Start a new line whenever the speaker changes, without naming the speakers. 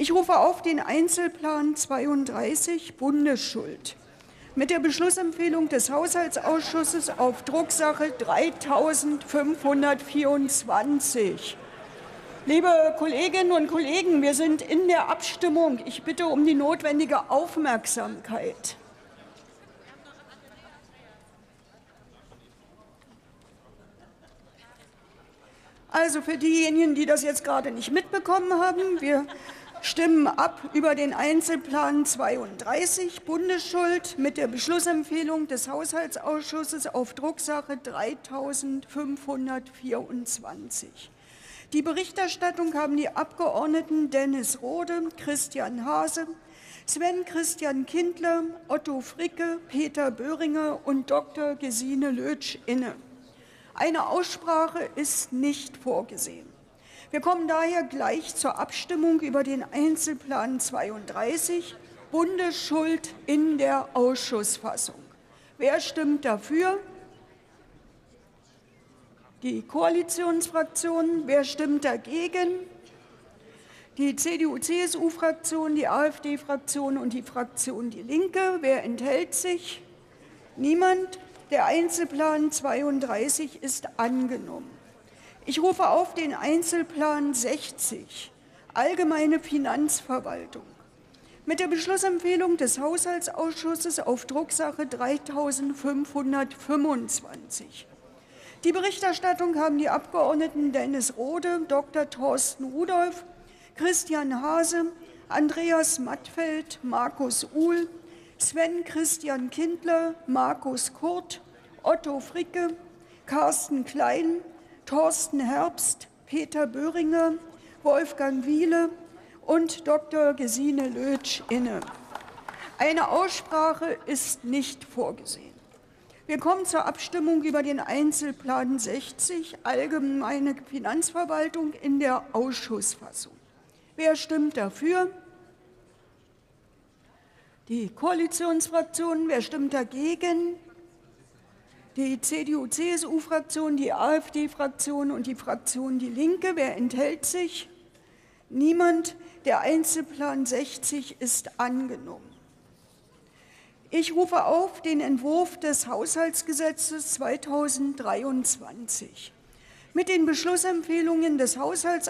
Ich rufe auf den Einzelplan 32 Bundesschuld mit der Beschlussempfehlung des Haushaltsausschusses auf Drucksache 3524. Liebe Kolleginnen und Kollegen, wir sind in der Abstimmung. Ich bitte um die notwendige Aufmerksamkeit. Also für diejenigen, die das jetzt gerade nicht mitbekommen haben, wir stimmen ab über den Einzelplan 32 Bundesschuld mit der Beschlussempfehlung des Haushaltsausschusses auf Drucksache 3524. Die Berichterstattung haben die Abgeordneten Dennis Rode, Christian Hase, Sven Christian Kindler, Otto Fricke, Peter Böhringer und Dr. Gesine Lötsch inne. Eine Aussprache ist nicht vorgesehen. Wir kommen daher gleich zur Abstimmung über den Einzelplan 32, Bundesschuld in der Ausschussfassung. Wer stimmt dafür? Die Koalitionsfraktionen. Wer stimmt dagegen? Die CDU-CSU-Fraktion, die AfD-Fraktion und die Fraktion Die Linke. Wer enthält sich? Niemand. Der Einzelplan 32 ist angenommen. Ich rufe auf den Einzelplan 60, Allgemeine Finanzverwaltung. Mit der Beschlussempfehlung des Haushaltsausschusses auf Drucksache 3525. Die Berichterstattung haben die Abgeordneten Dennis Rode, Dr. Thorsten Rudolph, Christian Hase, Andreas Mattfeld, Markus Uhl, Sven Christian Kindler, Markus Kurt, Otto Fricke, Carsten Klein, Thorsten Herbst, Peter Böhringer, Wolfgang Wiele und Dr. Gesine Lötsch inne. Eine Aussprache ist nicht vorgesehen. Wir kommen zur Abstimmung über den Einzelplan 60, Allgemeine Finanzverwaltung in der Ausschussfassung. Wer stimmt dafür? Die Koalitionsfraktionen. Wer stimmt dagegen? Die CDU-CSU-Fraktion, die AfD-Fraktion und die Fraktion Die Linke. Wer enthält sich? Niemand. Der Einzelplan 60 ist angenommen. Ich rufe auf den Entwurf des Haushaltsgesetzes 2023. Mit den Beschlussempfehlungen des Haushalts